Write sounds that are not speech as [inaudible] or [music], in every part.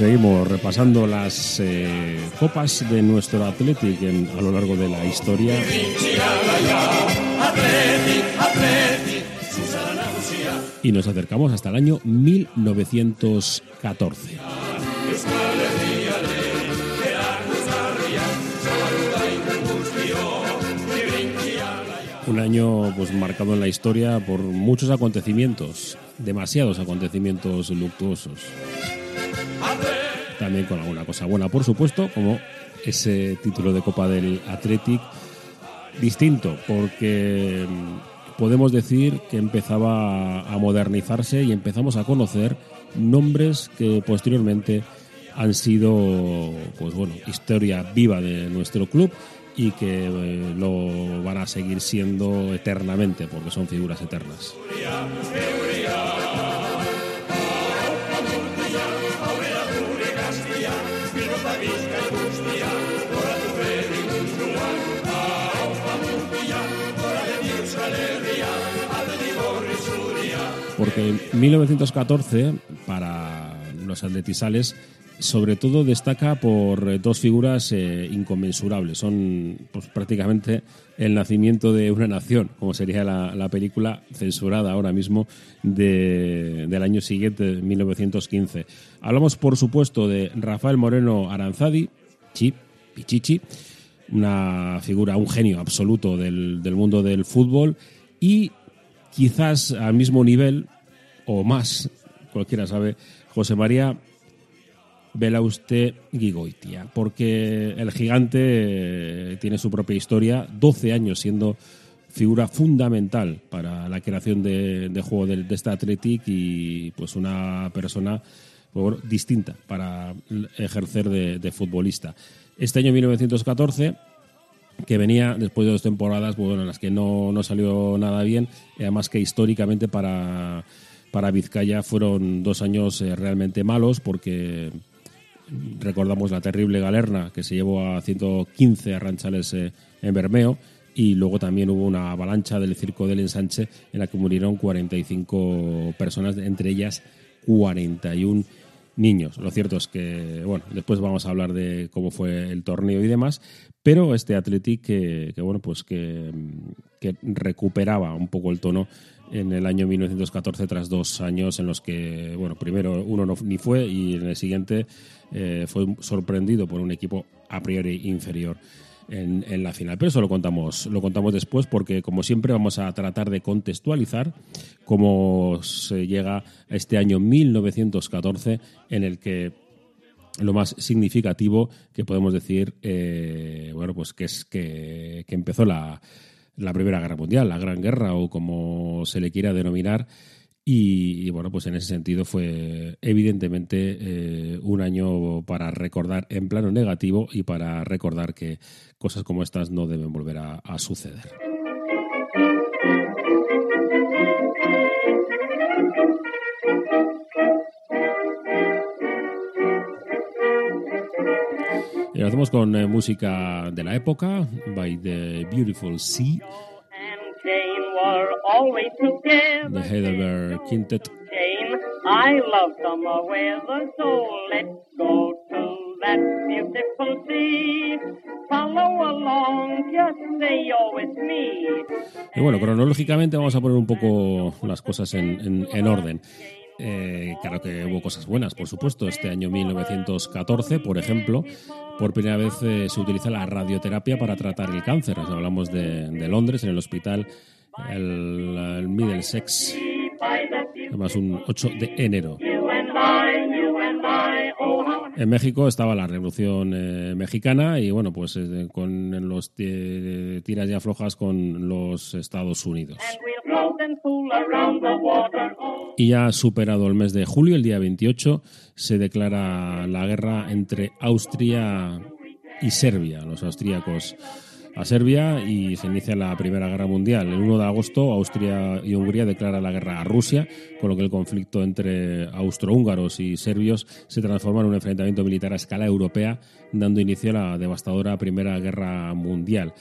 Seguimos repasando las eh, copas de nuestro Athletic a lo largo de la historia. Y nos acercamos hasta el año 1914. Un año pues marcado en la historia por muchos acontecimientos, demasiados acontecimientos luctuosos también con alguna cosa buena, por supuesto, como ese título de Copa del Athletic distinto, porque mm, podemos decir que empezaba a modernizarse y empezamos a conocer nombres que posteriormente han sido, pues bueno, historia viva de nuestro club y que eh, lo van a seguir siendo eternamente, porque son figuras eternas. Porque en 1914, para los atletisales, sobre todo destaca por dos figuras eh, inconmensurables. Son pues, prácticamente el nacimiento de una nación, como sería la, película censurada ahora mismo del año siguiente, 1915. Hablamos, por supuesto, de Rafael Moreno Aranzadi, Chi, Pichichi, una figura, un genio absoluto del, del mundo del fútbol y quizás al mismo nivel o más, cualquiera sabe, José María Belauste Gigoitia, porque el gigante eh, tiene su propia historia, 12 años siendo figura fundamental para la creación de, juego de, este Athletic y pues una persona pues, distinta para ejercer de, futbolista. Este año 1914 que venía después de dos temporadas pues, bueno, en las que no, no salió nada bien, además que históricamente para, para Vizcaya fueron dos años eh, realmente malos porque recordamos la terrible galerna que se llevó a 115 arranchales eh, en Bermeo y luego también hubo una avalancha del circo del ensanche en la que murieron 45 personas, entre ellas 41 niños. Lo cierto es que, bueno, después vamos a hablar de cómo fue el torneo y demás, pero este Athletic que, bueno, pues que, recuperaba un poco el tono en el año 1914 tras dos años en los que, bueno, primero uno no, ni fue y en el siguiente eh, fue sorprendido por un equipo a priori inferior en, la final. Pero eso lo contamos, lo contamos después porque, como siempre, vamos a tratar de contextualizar cómo se llega a este año 1914 en el que lo más significativo que podemos decir, eh, bueno, pues que es que, empezó la, la Primera Guerra Mundial, la Gran Guerra o como se le quiera denominar, y, bueno, pues en ese sentido fue evidentemente eh, un año para recordar en plano negativo y para recordar que cosas como estas no deben volver a, suceder. Y lo hacemos con eh, música de la época, by the Beautiful Sea. The Heidelberg Quintet. I love summer weather, so let's go to that beautiful sea. Follow along, just say you're with me. Y bueno, cronológicamente vamos a poner un poco las cosas en, en, en orden. Eh, claro que hubo cosas buenas, por supuesto. Este año 1914, por ejemplo, por primera vez eh, se utiliza la radioterapia para tratar el cáncer. hablamos de, de Londres, en el hospital el, Middlesex, además un 8 de enero. En México estaba la Revolución eh, Mexicana y bueno, pues eh, con los tiras y aflojas con los Estados Unidos. Y ya superado el mes de julio, el día 28, se declara la guerra entre Austria y Serbia. Los austríacos a Serbia y se inicia la Primera Guerra Mundial. El 1 de agosto, Austria y Hungría declaran la guerra a Rusia, con lo que el conflicto entre austrohúngaros y serbios se transforma en un enfrentamiento militar a escala europea, dando inicio a la devastadora Primera Guerra Mundial.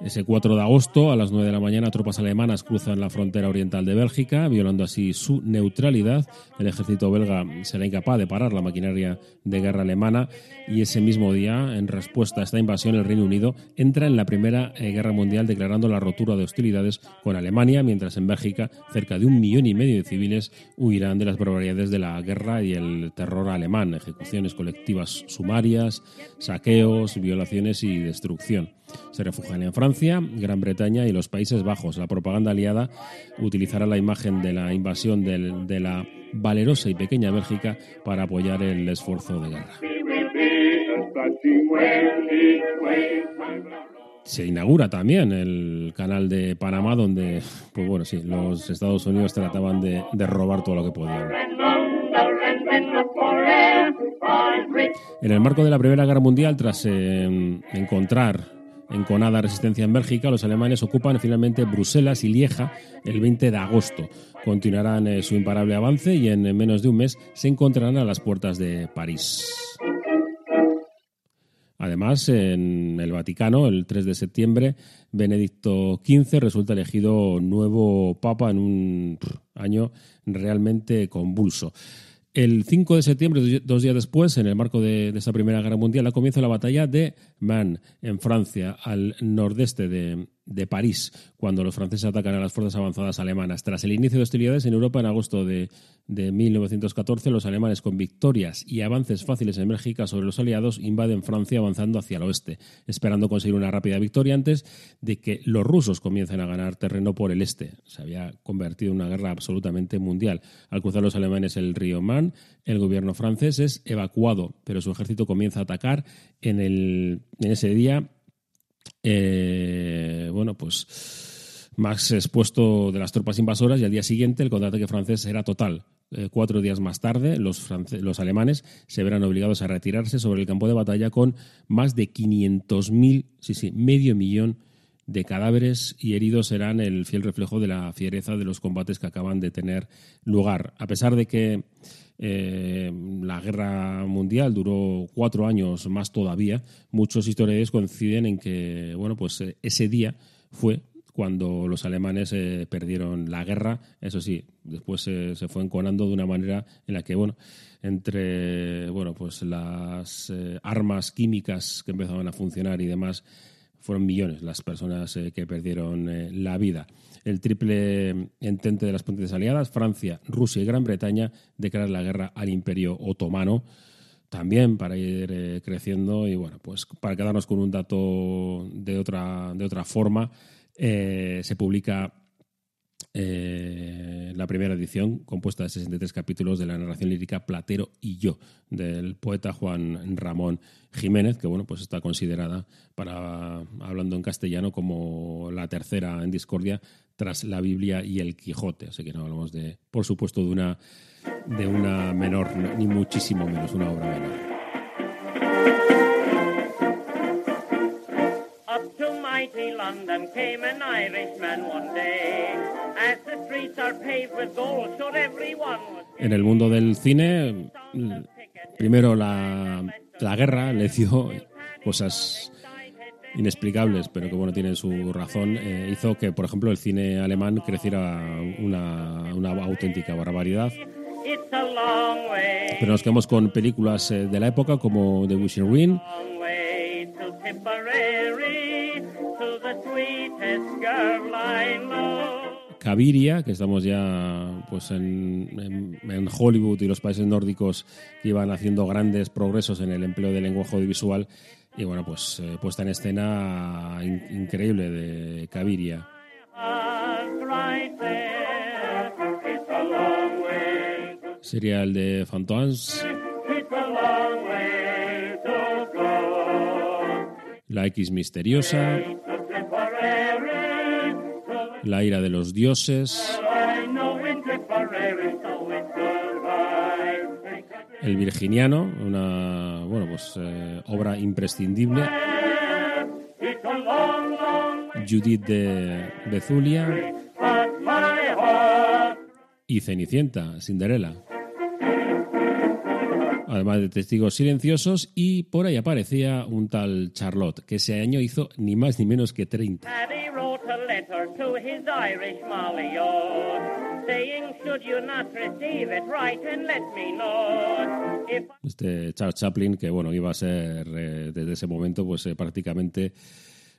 Ese 4 de agosto, a las 9 de la mañana, tropas alemanas cruzan la frontera oriental de Bélgica, violando así su neutralidad. El ejército belga será incapaz de parar la maquinaria de guerra alemana y ese mismo día, en respuesta a esta invasión, el Reino Unido entra en la Primera eh, Guerra Mundial declarando la rotura de hostilidades con Alemania, mientras en Bélgica cerca de un millón y medio de civiles huirán de las barbaridades de la guerra y el terror alemán, ejecuciones colectivas sumarias, saqueos, violaciones y destrucción. Se refugian en Francia, Gran Bretaña y los Países Bajos. La propaganda aliada utilizará la imagen de la invasión de la valerosa y pequeña Bélgica para apoyar el esfuerzo de guerra. Se inaugura también el canal de Panamá, donde, pues bueno, sí, los Estados Unidos trataban de, robar todo lo que podían. En el marco de la Primera Guerra Mundial, tras eh, encontrar enconada resistencia en Bélgica, los alemanes ocupan finalmente Bruselas y Lieja el 20 de agosto. Continuarán eh, su imparable avance y en menos de un mes se encontrarán a las puertas de París. Además, en el Vaticano, el 3 de septiembre, Benedicto XV resulta elegido nuevo papa en un año realmente convulso. El 5 de septiembre, dos días después, en el marco de, esta Primera Guerra Mundial, comienza la batalla de Man, en Francia, al nordeste de, de París, cuando los franceses atacan a las fuerzas avanzadas alemanas. Tras el inicio de hostilidades en Europa en agosto de, 1914, los alemanes, con victorias y avances fáciles en Bélgica sobre los aliados, invaden Francia avanzando hacia el oeste, esperando conseguir una rápida victoria antes de que los rusos comiencen a ganar terreno por el este. Se había convertido en una guerra absolutamente mundial. Al cruzar los alemanes el río Marne, el gobierno francés es evacuado, pero su ejército comienza a atacar en, el, en ese día eh, bueno, pues más expuesto de las tropas invasoras y al día siguiente el contraataque francés era total. Eh, cuatro días más tarde, los, los alemanes se verán obligados a retirarse sobre el campo de batalla con más de 500.000, sí, sí, medio millón de cadáveres y heridos serán el fiel reflejo de la fiereza de los combates que acaban de tener lugar. A pesar de que eh, la guerra mundial duró cuatro años más todavía. Muchos historiadores coinciden en que, bueno, pues eh, ese día fue cuando los alemanes eh, perdieron la guerra. Eso sí, después se fue enconando de una manera en la que, bueno, entre bueno, pues las armas químicas que empezaban a funcionar y demás, fueron millones las personas que perdieron la vida. El triple entente de las potencias aliadas, Francia, Rusia y Gran Bretaña, declaran la guerra al Imperio Otomano también para ir eh, creciendo y bueno, pues para quedarnos con un dato de otra, de otra forma, eh, se publica eh, la primera edición, compuesta de 63 capítulos de la narración lírica Platero y yo, del poeta Juan Ramón Jiménez, que bueno, pues está considerada, para hablando en castellano, como la tercera en discordia tras la Biblia y el Quijote. Así que no hablamos de, por supuesto, de una, de una menor, ni muchísimo menos, una obra menor. En el mundo del cine, primero la, la guerra le dio cosas inexplicables, pero que bueno, tienen su razón, eh, hizo que, por ejemplo, el cine alemán creciera una, una auténtica barbaridad. Pero nos quedamos con películas eh, de la época como The Wishing Ring, Caviria, que estamos ya pues en, Hollywood y los países nórdicos que iban haciendo grandes progresos en el empleo del lenguaje audiovisual y bueno pues eh, puesta en escena increíble de Caviria. Sería el de Fantons. La X misteriosa. La ira de los dioses. El Virginiano, una bueno, pues, eh, obra imprescindible. Judith de Bezulia y Cenicienta, Cinderella. además de testigos silenciosos, y por ahí aparecía un tal Charlotte, que ese año hizo ni más ni menos que 30. Este Charles Chaplin, que bueno, iba a ser eh, desde ese momento pues eh, prácticamente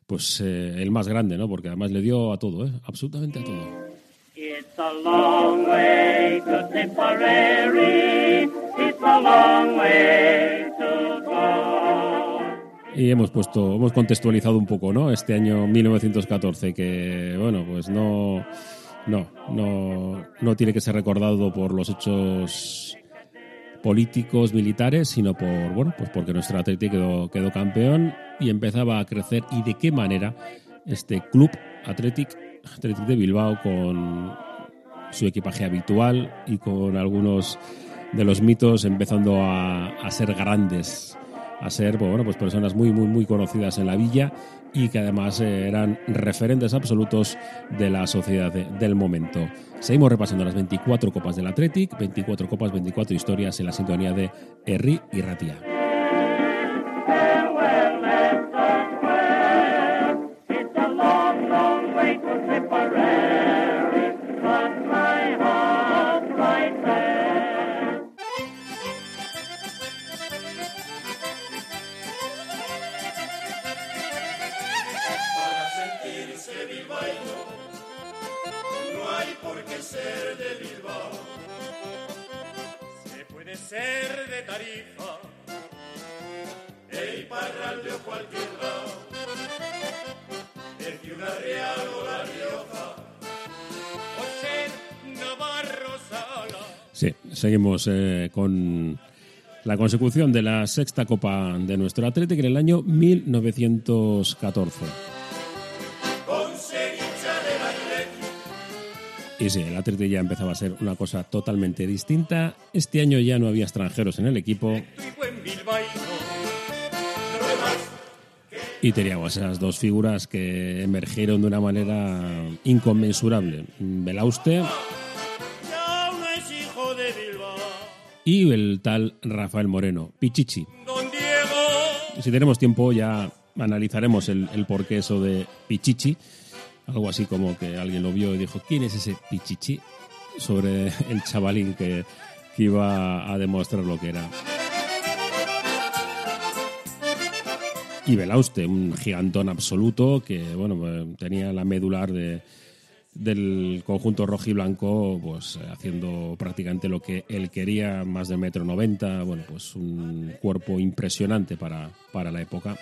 pues eh, el más grande, ¿no? Porque además le dio a todo, ¿eh? Absolutamente a todo. It's a long way to Tipperary. It's a long way to go. Y hemos puesto, hemos contextualizado un poco, ¿no? Este año 1914, que bueno, pues no, no, no, no tiene que ser recordado por los hechos políticos, militares, sino por, bueno, pues porque nuestro Atlético quedó, campeón y empezaba a crecer. ¿Y de qué manera este club Athletic, Athletic de Bilbao con su equipaje habitual y con algunos de los mitos empezando a ser grandes, a ser pues, bueno, pues personas muy, muy, muy conocidas en la villa y que además eh, eran referentes absolutos de la sociedad del momento. Seguimos repasando las 24 copas del Athletic, 24 copas, 24 historias en la sintonía de Herri y Ratia. Seguimos eh, con la consecución de la sexta copa de nuestro Atlético en el año 1914. Y sí, el Atlético ya empezaba a ser una cosa totalmente distinta. Este año ya no había extranjeros en el equipo. Y teníamos esas dos figuras que emergieron de una manera inconmensurable. Belauste y el tal Rafael Moreno, Pichichi. Si tenemos tiempo ya analizaremos el, el porqué eso de Pichichi algo así como que alguien lo vio y dijo, ¿quién es ese pichichi? Sobre el chavalín que, iba a demostrar lo que era. Y Belauste, un gigantón absoluto que bueno, pues, tenía la medular de, del conjunto rojo y blanco, pues haciendo prácticamente lo que él quería, más de metro noventa, bueno, pues un cuerpo impresionante para, para la época.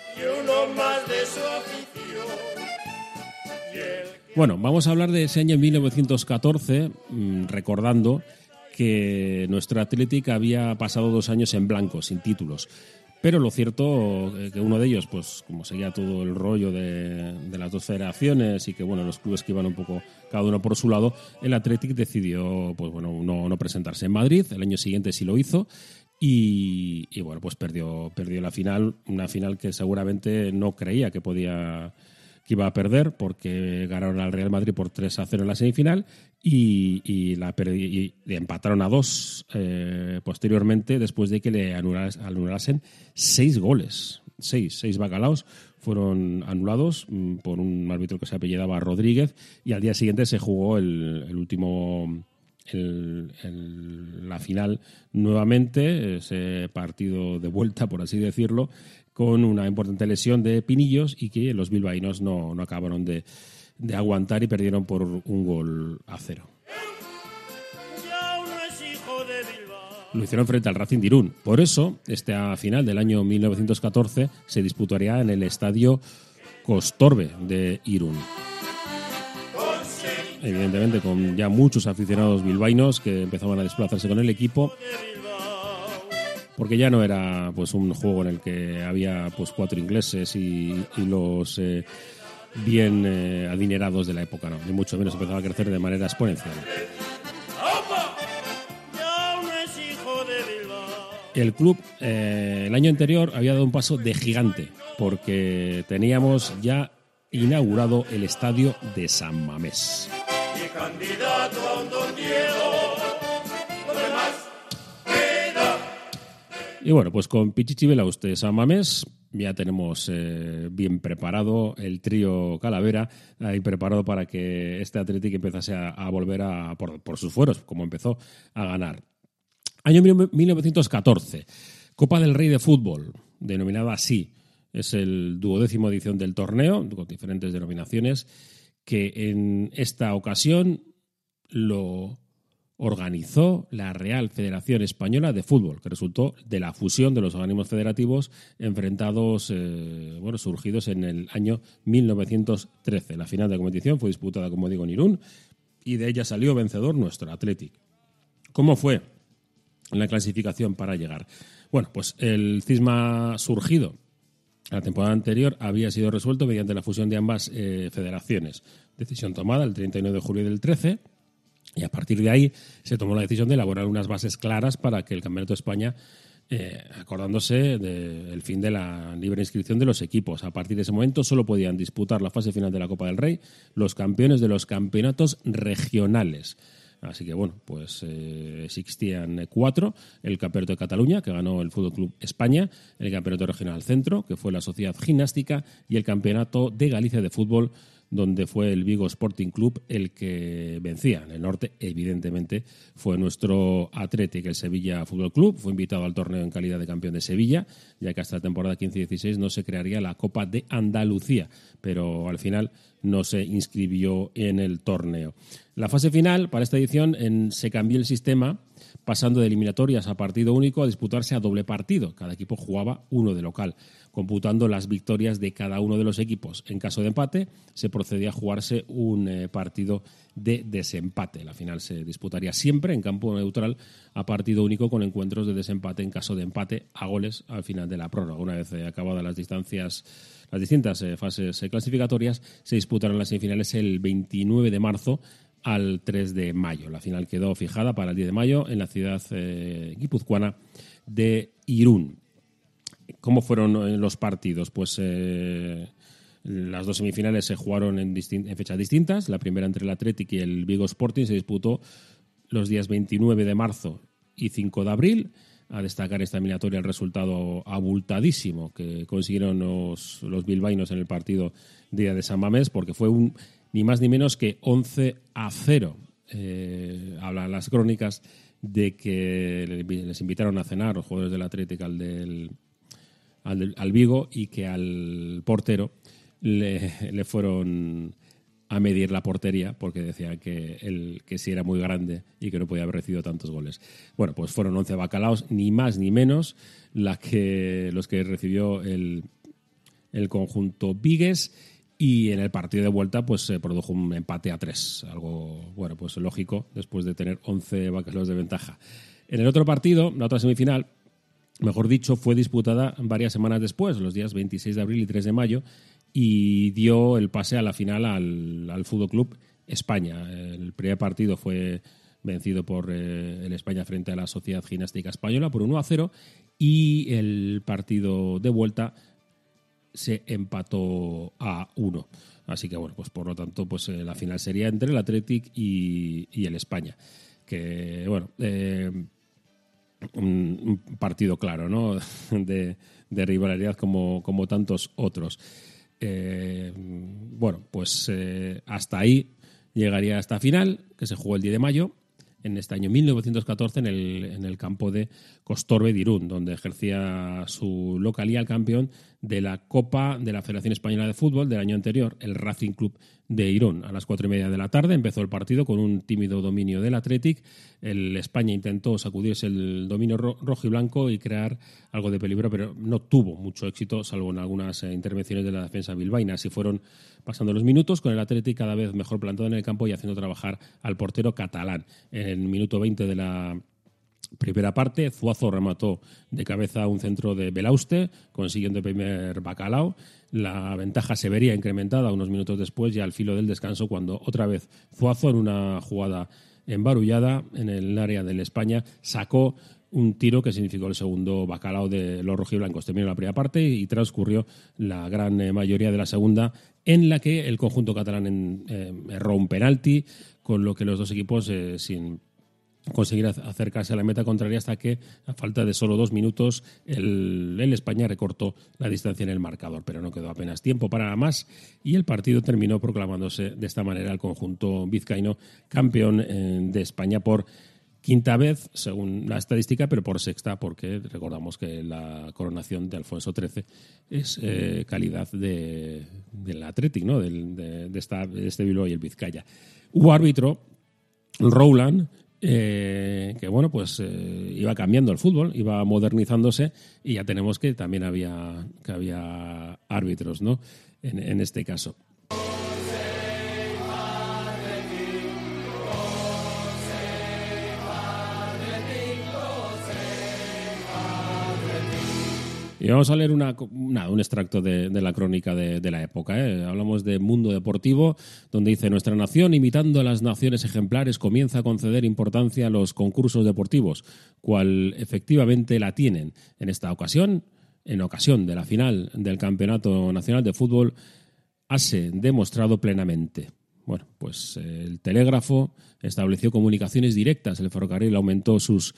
Bueno, vamos a hablar de ese año 1914, mm, recordando que nuestro Atlético había pasado dos años en blanco, sin títulos. Pero lo cierto eh, que uno de ellos, pues como seguía todo el rollo de, las dos federaciones y que bueno, los clubes que iban un poco cada uno por su lado, el Athletic decidió pues bueno, no, presentarse en Madrid. El año siguiente sí lo hizo y, y, bueno, pues perdió, perdió la final, una final que seguramente no creía que podía iba a perder porque ganaron al Real Madrid por 3 a 0 en la semifinal y, la y, empataron a 2 eh, posteriormente después de que le anulasen 6 goles. 6, 6 bacalaos fueron anulados mm, por un árbitro que se apellidaba Rodríguez y al día siguiente se jugó el, último la final nuevamente, ese partido de vuelta, por así decirlo, con una importante lesión de Pinillos y que los bilbaínos no, no acabaron de, de aguantar y perdieron por un gol a cero. Lo hicieron frente al Racing de Irún. Por eso, esta final del año 1914 se disputaría en el estadio Costorbe de Irún. Evidentemente, con ya muchos aficionados bilbaínos que empezaban a desplazarse con el equipo porque ya no era pues un juego en el que había pues cuatro ingleses y, los eh, bien eh, adinerados de la época, no, ni mucho menos empezaba a crecer de manera exponencial. El club eh, el año anterior había dado un paso de gigante porque teníamos ya inaugurado el estadio de San Mamés. Y bueno, pues con Pichichi usted San Mamés ya tenemos eh, bien preparado el trío Calavera, ahí preparado para que este Atlético empezase a, volver a, por, por, sus fueros, como empezó a ganar. Año 1914, Copa del Rey de Fútbol, denominada así. Es el duodécimo edición del torneo, con diferentes denominaciones, que en esta ocasión lo organizó la Real Federación Española de Fútbol, que resultó de la fusión de los organismos federativos enfrentados, eh, bueno, surgidos en el año 1913. La final de competición fue disputada, como digo, en Irún y de ella salió vencedor nuestro Athletic. ¿Cómo fue la clasificación para llegar? Bueno, pues el cisma surgido la temporada anterior había sido resuelto mediante la fusión de ambas eh, federaciones. Decisión tomada el 39 de julio del 13 y a partir de ahí se tomó la decisión de elaborar unas bases claras para que el Campeonato de España, eh, acordándose del fin de la libre inscripción de los equipos. A partir de ese momento solo podían disputar la fase final de la Copa del Rey los campeones de los campeonatos regionales. Así que bueno, pues eh, existían cuatro: el Campeonato de Cataluña, que ganó el Fútbol Club España, el Campeonato Regional Centro, que fue la Sociedad Gimnástica, y el Campeonato de Galicia de Fútbol, donde fue el Vigo Sporting Club el que vencía. En el norte, evidentemente, fue nuestro Atlético, el Sevilla Fútbol Club. Fue invitado al torneo en calidad de campeón de Sevilla, ya que hasta la temporada 15-16 no se crearía la Copa de Andalucía, pero al final no se inscribió en el torneo. La fase final, para esta edición, se cambió el sistema pasando de eliminatorias a partido único a disputarse a doble partido. Cada equipo jugaba uno de local computando las victorias de cada uno de los equipos. En caso de empate, se procedía a jugarse un eh, partido de desempate. La final se disputaría siempre en campo neutral a partido único con encuentros de desempate en caso de empate a goles al final de la prórroga. Una vez eh, acabadas las distancias, las distintas eh, fases clasificatorias, se disputaron las semifinales el 29 de marzo al 3 de mayo. La final quedó fijada para el 10 de mayo en la ciudad guipuzcoana de Irún. ¿Cómo fueron eh, los partidos? Pues eh, las dos semifinales se jugaron en, fechas distintas. La primera entre el Athletic y el Vigo Sporting se disputó los días 29 de marzo y 5 de abril. A destacar esta eliminatoria el resultado abultadísimo que consiguieron los, los bilbaínos en el partido día de San Mamés, porque fue un ni más ni menos que 11 a 0. Eh, hablan las crónicas de que les invitaron a cenar los jugadores del Atlético al del al, Vigo y que al portero le, fueron a medir la portería porque decían que, el, que sí era muy grande y que no podía haber recibido tantos goles. Bueno, pues fueron 11 bacalaos, ni más ni menos la que, los que recibió el, el conjunto Vigues y en el partido de vuelta pues se produjo un empate a tres, algo bueno, pues lógico después de tener 11 bacalaos de ventaja. En el otro partido, la otra semifinal, mejor dicho, fue disputada varias semanas después, los días 26 de abril y 3 de mayo, y dio el pase a la final al, al Fútbol Club España. El primer partido fue vencido por eh, el España frente a la Sociedad Gimnástica Española por 1 a 0 y el partido de vuelta se empató a 1. Así que bueno, pues por lo tanto, pues eh, la final sería entre el Athletic y, el España. Que bueno, eh, un, partido claro, ¿no? [laughs] De, rivalidad como, como, tantos otros. Eh, bueno, pues hasta ahí llegaría esta final, que se jugó el 10 de mayo, en este año 1914 en el, en el campo de Costorbe de Irún, donde ejercía su localía el campeón de la Copa de la Federación Española de Fútbol del año anterior, el Racing Club de Irún. A las cuatro y media de la tarde empezó el partido con un tímido dominio del Athletic. El España intentó sacudirse el dominio rojo y blanco y crear algo de peligro, pero no tuvo mucho éxito, salvo en algunas eh, intervenciones de la defensa bilbaína. Así fueron pasando los minutos, con el Athletic cada vez mejor plantado en el campo y haciendo trabajar al portero catalán. En el minuto 20 de la Primera parte, Zuazo remató de cabeza un centro de Belauste, consiguiendo el primer bacalao. La ventaja se vería incrementada unos minutos después, ya al filo del descanso, cuando otra vez Zuazo, en una jugada embarullada en el área del España, sacó un tiro que significó el segundo bacalao de los rojiblancos. Terminó la primera parte y transcurrió la gran eh, mayoría de la segunda, en la que el conjunto catalán eh, erró un penalti, con lo que los dos equipos, eh, sin conseguir acercarse a la meta contraria hasta que, a falta de solo dos minutos, el, el, España recortó la distancia en el marcador, pero no quedó apenas tiempo para más y el partido terminó proclamándose de esta manera el conjunto vizcaíno campeón eh, de España por quinta vez, según la estadística, pero por sexta, porque recordamos que la coronación de Alfonso XIII es eh, calidad de, del Athletic, ¿no? Del, de, esta, de este Bilbao y el Vizcaya. Hubo árbitro, Rowland, eh, que bueno, pues eh, iba cambiando el fútbol, iba modernizándose y ya tenemos que también había, que había árbitros, ¿no? En, en este caso. Y vamos a leer una, un extracto de, la crónica de, de la época. ¿eh? Hablamos de Mundo Deportivo, donde dice, nuestra nación, imitando a las naciones ejemplares, comienza a conceder importancia a los concursos deportivos, cual efectivamente la tienen. En esta ocasión, en ocasión de la final del Campeonato Nacional de Fútbol, hase demostrado plenamente. Bueno, pues eh, el telégrafo estableció comunicaciones directas, el ferrocarril aumentó sus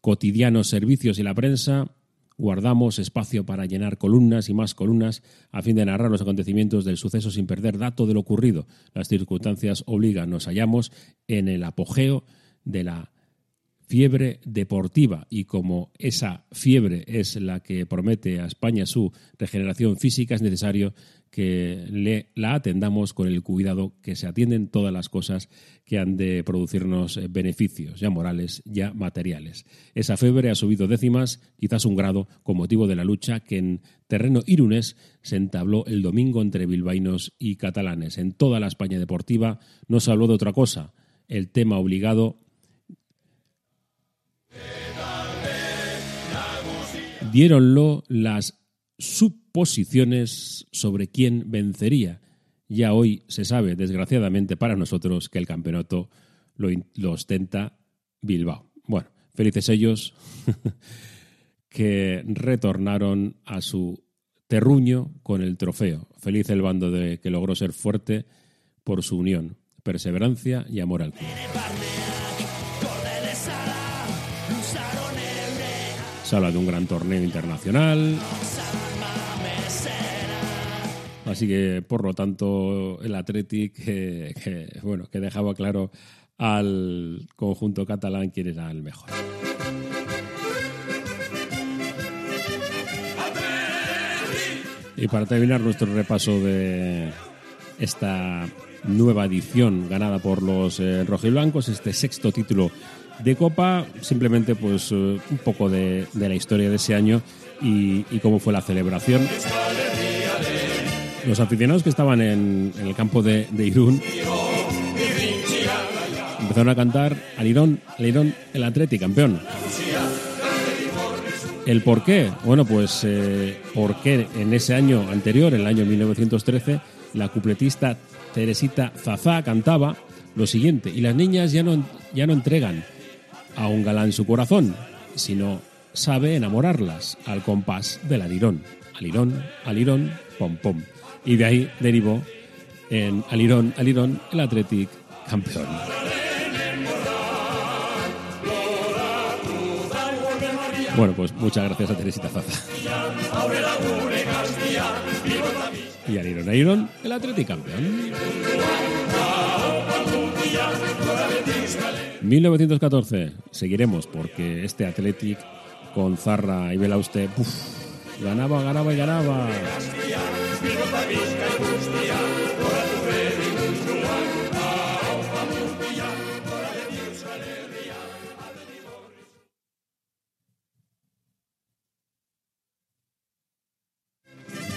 cotidianos servicios y la prensa Guardamos espacio para llenar columnas y más columnas a fin de narrar los acontecimientos del suceso sin perder dato de lo ocurrido. Las circunstancias obligan, nos hallamos en el apogeo de la fiebre deportiva y como esa fiebre es la que promete a España su regeneración física, es necesario que le, la atendamos con el cuidado que se atienden todas las cosas que han de producirnos beneficios, ya morales, ya materiales. Esa fiebre ha subido décimas, quizás un grado, con motivo de la lucha que en terreno irunés se entabló el domingo entre bilbaínos y catalanes. En toda la España deportiva no se habló de otra cosa. El tema obligado diéronlo las suposiciones sobre quién vencería. Ya hoy se sabe, desgraciadamente para nosotros, que el campeonato lo, lo ostenta Bilbao. Bueno, felices ellos [laughs] que retornaron a su terruño con el trofeo. Feliz el bando de que logró ser fuerte por su unión, perseverancia y amor al club. Habla de un gran torneo internacional. Así que, por lo tanto, el Athletic, que, que, bueno, que dejaba claro al conjunto catalán quién era el mejor. Y para terminar nuestro repaso de esta nueva edición ganada por los eh, rojiblancos, este sexto título de Copa, simplemente pues uh, un poco de, de, la historia de ese año y, cómo fue la celebración. Los aficionados que estaban en, en el campo de, de, Irún empezaron a cantar al Irón, al Irón, el Atleti, campeón. ¿El por qué? Bueno, pues eh, porque en ese año anterior, en el año 1913, la cupletista Teresita Zazá cantaba lo siguiente, y las niñas ya no, ya no entregan a un galán su corazón, sino sabe enamorarlas al compás del alirón. Alirón, alirón, pom pom. Y de ahí derivó en alirón, alirón, el Athletic campeón. Bueno, pues muchas gracias a Teresita Zaza. Y alirón, alirón, el Athletic campeón. 1914, seguiremos porque este Athletic con Zarra y Belauste ganaba, ganaba y ganaba.